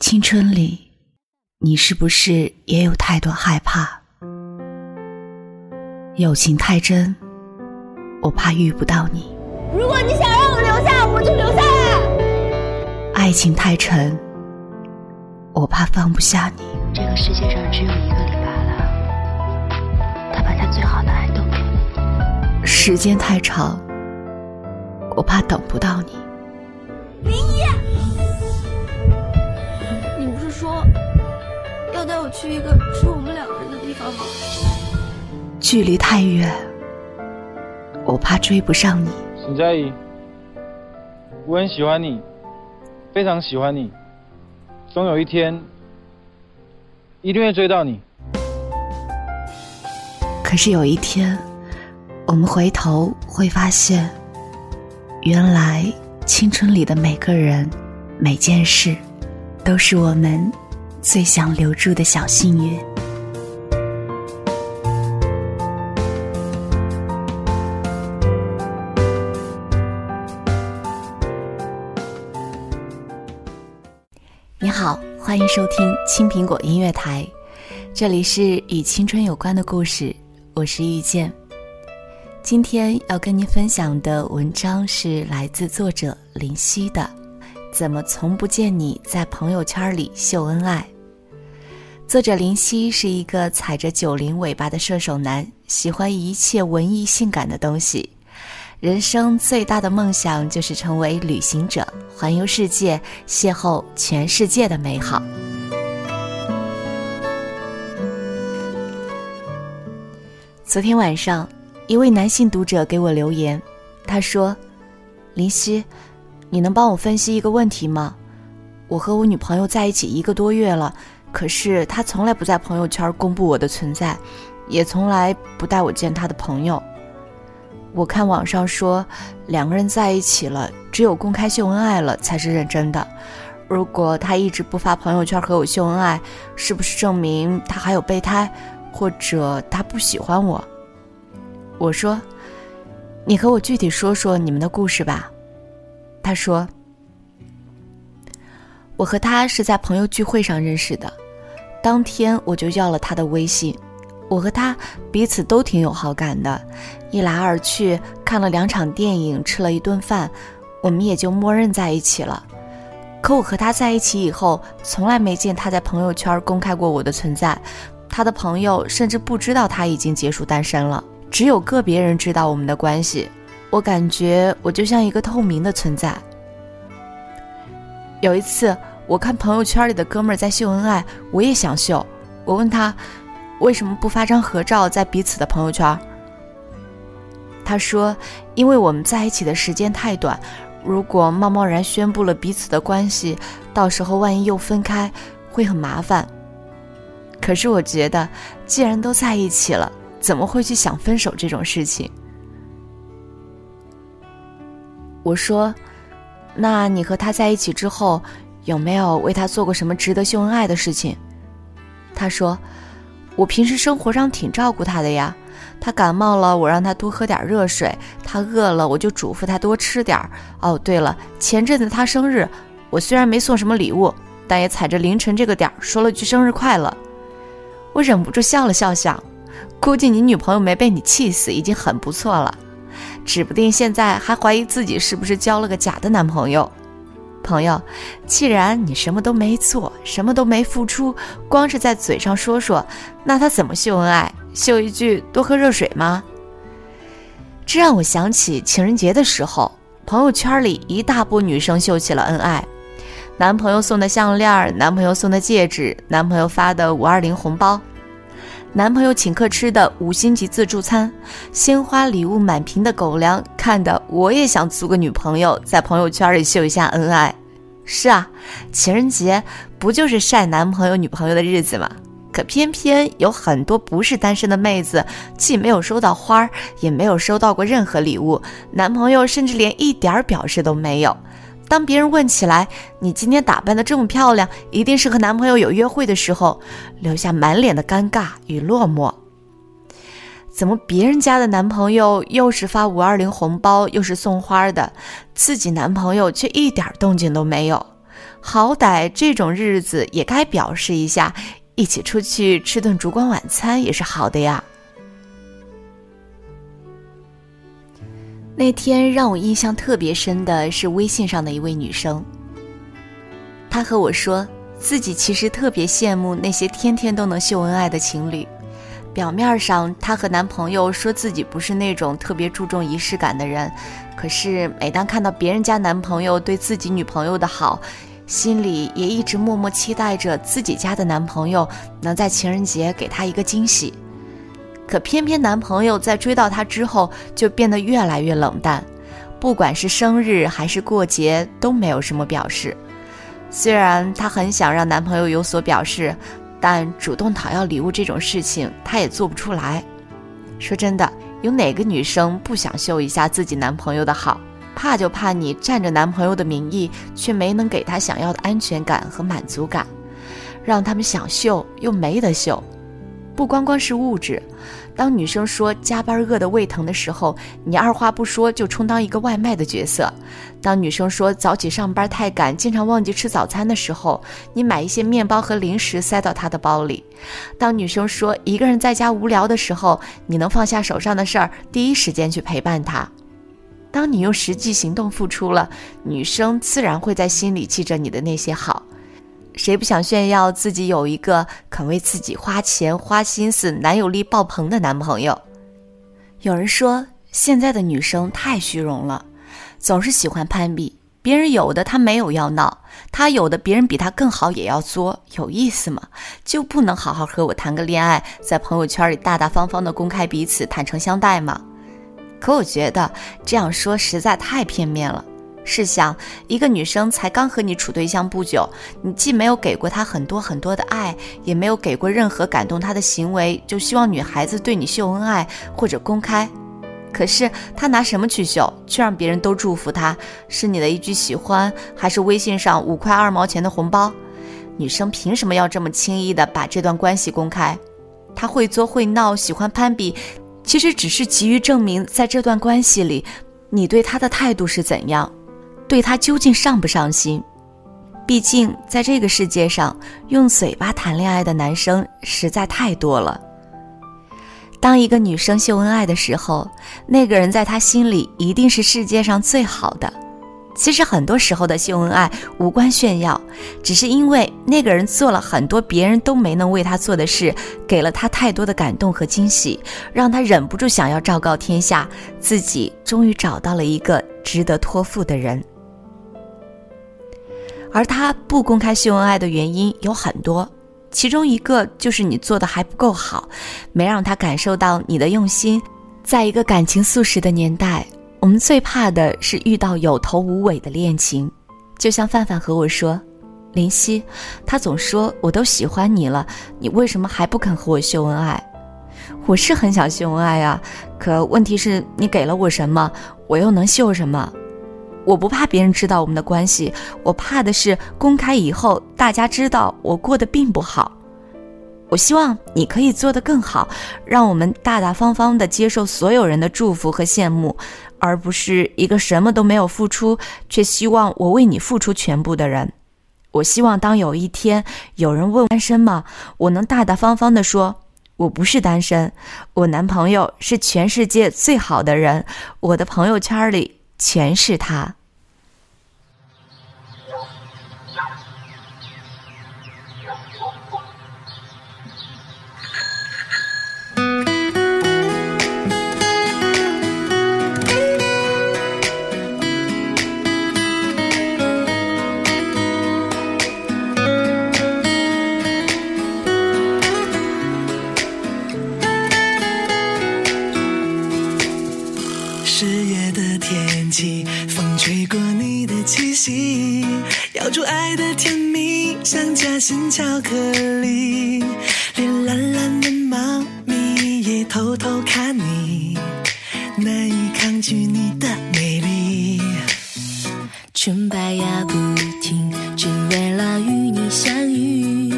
青春里，你是不是也有太多害怕？友情太真，我怕遇不到你；如果你想让我留下，我就留下来。爱情太沉，我怕放不下你。这个世界上只有一个李巴了，他把他最好的爱都给你。时间太长，我怕等不到你。林一，你我去一个只有我们两个人的地方吗？距离太远，我怕追不上你。沈佳宜，我很喜欢你，非常喜欢你，总有一天一定会追到你。可是有一天，我们回头会发现，原来青春里的每个人、每件事，都是我们最想留住的小幸运。你好，欢迎收听青苹果音乐台，这里是与青春有关的故事，我是遇见。今天要跟您分享的文章是来自作者林夕的《怎么从不见你在朋友圈里秀恩爱》。作者林夕是一个踩着九零尾巴的射手男，喜欢一切文艺性感的东西。人生最大的梦想就是成为旅行者，环游世界，邂逅全世界的美好。昨天晚上，一位男性读者给我留言，他说：“林夕，你能帮我分析一个问题吗？我和我女朋友在一起一个多月了，可是她从来不在朋友圈公布我的存在，也从来不带我见她的朋友。我看网上说，两个人在一起了，只有公开秀恩爱了才是认真的。如果她一直不发朋友圈和我秀恩爱，是不是证明她还有备胎？”或者他不喜欢我，我说：“你和我具体说说你们的故事吧。”他说：“我和他是在朋友聚会上认识的，当天我就要了他的微信。我和他彼此都挺有好感的，一来二去看了两场电影，吃了一顿饭，我们也就默认在一起了。可我和他在一起以后，从来没见他在朋友圈公开过我的存在。”他的朋友甚至不知道他已经结束单身了，只有个别人知道我们的关系。我感觉我就像一个透明的存在。有一次，我看朋友圈里的哥们儿在秀恩爱，我也想秀。我问他，为什么不发张合照在彼此的朋友圈？他说，因为我们在一起的时间太短，如果贸贸然宣布了彼此的关系，到时候万一又分开，会很麻烦。可是我觉得，既然都在一起了，怎么会去想分手这种事情？我说：“那你和他在一起之后，有没有为他做过什么值得秀恩爱的事情？”他说：“我平时生活上挺照顾他的呀。他感冒了，我让他多喝点热水；他饿了，我就嘱咐他多吃点儿。哦，对了，前阵子他生日，我虽然没送什么礼物，但也踩着凌晨这个点儿说了句生日快乐。”我忍不住笑了笑，想，估计你女朋友没被你气死已经很不错了，指不定现在还怀疑自己是不是交了个。假的男朋友。朋友，既然你什么都没做，什么都没付出，光是在嘴上说说，那他怎么秀恩爱？秀一句多喝热水吗？这让我想起情人节的时候，朋友圈里一大波女生秀起了恩爱。男朋友送的项链，男朋友送的戒指，男朋友发的五二零红包，男朋友请客吃的五星级自助餐，鲜花礼物满屏的狗粮，看的我也想租个女朋友，在朋友圈里秀一下恩爱。是啊，情人节不就是晒男朋友女朋友的日子吗？可偏偏有很多不是单身的妹子，既没有收到花儿，也没有收到过任何礼物，男朋友甚至连一点表示都没有。当别人问起来，你今天打扮的这么漂亮，一定是和男朋友有约会的时候，留下满脸的尴尬与落寞。怎么别人家的男朋友又是发五二零红包，又是送花的，自己男朋友却一点动静都没有？好歹这种日子也该表示一下，一起出去吃顿烛光晚餐也是好的呀。那天让我印象特别深的是微信上的一位女生，她和我说自己其实特别羡慕那些天天都能秀恩爱的情侣。表面上，她和男朋友说自己不是那种特别注重仪式感的人，可是每当看到别人家男朋友对自己女朋友的好，心里也一直默默期待着自己家的男朋友能在情人节给她一个惊喜。可偏偏男朋友在追到她之后就变得越来越冷淡，不管是生日还是过节都没有什么表示。虽然她很想让男朋友有所表示，但主动讨要礼物这种事情她也做不出来。说真的，有哪个女生不想秀一下自己男朋友的好？怕就怕你占着男朋友的名义，却没能给他想要的安全感和满足感，让他们想秀又没得秀。不光光是物质。当女生说加班饿得胃疼的时候，你二话不说就充当一个外卖的角色；当女生说早起上班太赶，经常忘记吃早餐的时候，你买一些面包和零食塞到她的包里；当女生说一个人在家无聊的时候，你能放下手上的事儿，第一时间去陪伴她；当你用实际行动付出了，女生自然会在心里记着你的那些好。谁不想炫耀自己有一个肯为自己花钱花心思、男友力爆棚的男朋友？有人说，现在的女生太虚荣了，总是喜欢攀比。别人有的她没有要闹，她有的别人比她更好也要作，有意思吗？就不能好好和我谈个恋爱，在朋友圈里大大方方的公开彼此，坦诚相待吗？可我觉得这样说实在太片面了。试想，一个女生才刚和你处对象不久，你既没有给过她很多很多的爱，也没有给过任何感动她的行为，就希望女孩子对你秀恩爱或者公开。可是她拿什么去秀，去让别人都祝福她？是你的一句喜欢，还是微信上五块二毛钱的红包？女生凭什么要这么轻易的把这段关系公开？她会作会闹，喜欢攀比，其实只是急于证明，在这段关系里，你对她的态度是怎样。对他究竟上不上心？毕竟在这个世界上，用嘴巴谈恋爱的男生实在太多了。当一个女生秀恩爱的时候，那个人在她心里一定是世界上最好的。其实很多时候的秀恩爱无关炫耀，只是因为那个人做了很多别人都没能为他做的事，给了他太多的感动和惊喜，让他忍不住想要昭告天下，自己终于找到了一个值得托付的人。而他不公开秀恩爱的原因有很多，其中一个就是你做的还不够好，没让他感受到你的用心。在一个感情速食的年代，我们最怕的是遇到有头无尾的恋情。就像范范和我说：“林夕，他总说我都喜欢你了，你为什么还不肯和我秀恩爱？”我是很想秀恩爱啊，可问题是你给了我什么，我又能秀什么？我不怕别人知道我们的关系，我怕的是公开以后大家知道我过得并不好。我希望你可以做得更好，让我们大大方方地接受所有人的祝福和羡慕，而不是一个什么都没有付出，却希望我为你付出全部的人。我希望当有一天有人问单身吗，我能大大方方地说，我不是单身，我男朋友是全世界最好的人，我的朋友圈里。全是他。心巧克力，连懒懒的猫咪也偷偷看你，难以抗拒你的美丽。纯白呀不停，只为了与你相遇。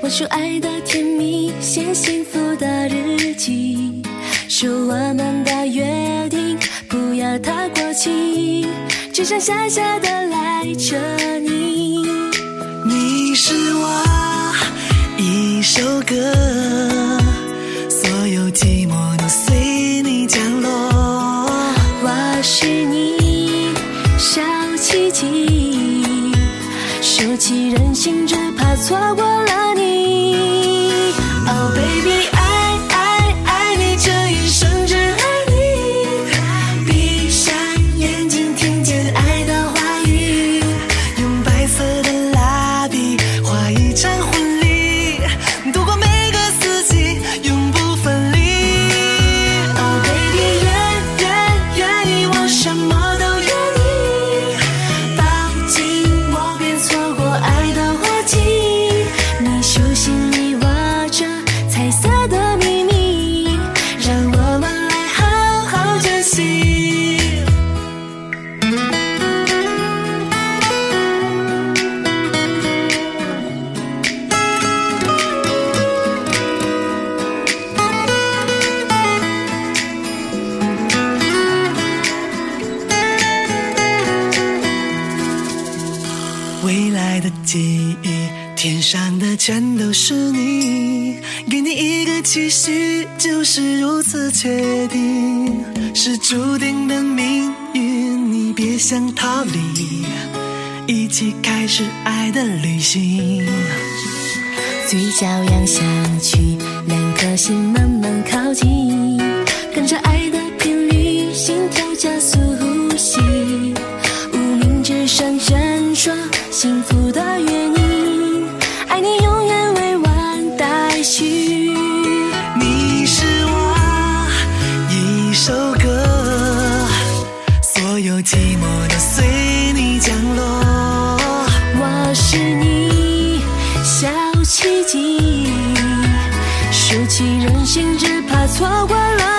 我说爱的甜蜜，写幸福的日记，说我们的约定不要太过期，只剩下下的来着你。是我一首歌，所有寂寞都随你降落。我是你小奇迹，收起任性，只怕错过了你。Oh baby，期许，就是如此确定，是注定的命运，你别想逃离，一起开始爱的旅行。嘴角扬下去，两颗心慢慢靠近，跟着爱的频率，心跳加速呼吸。无名指上闪烁幸福的所有寂寞都随你降落。我是你小奇迹，收起任性，只怕错过了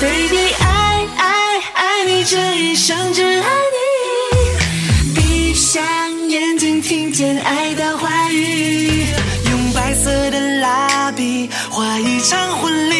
baby，爱爱爱你，这一生只爱你。闭上眼睛，听见爱的话语，用白色的蜡笔画一场婚礼。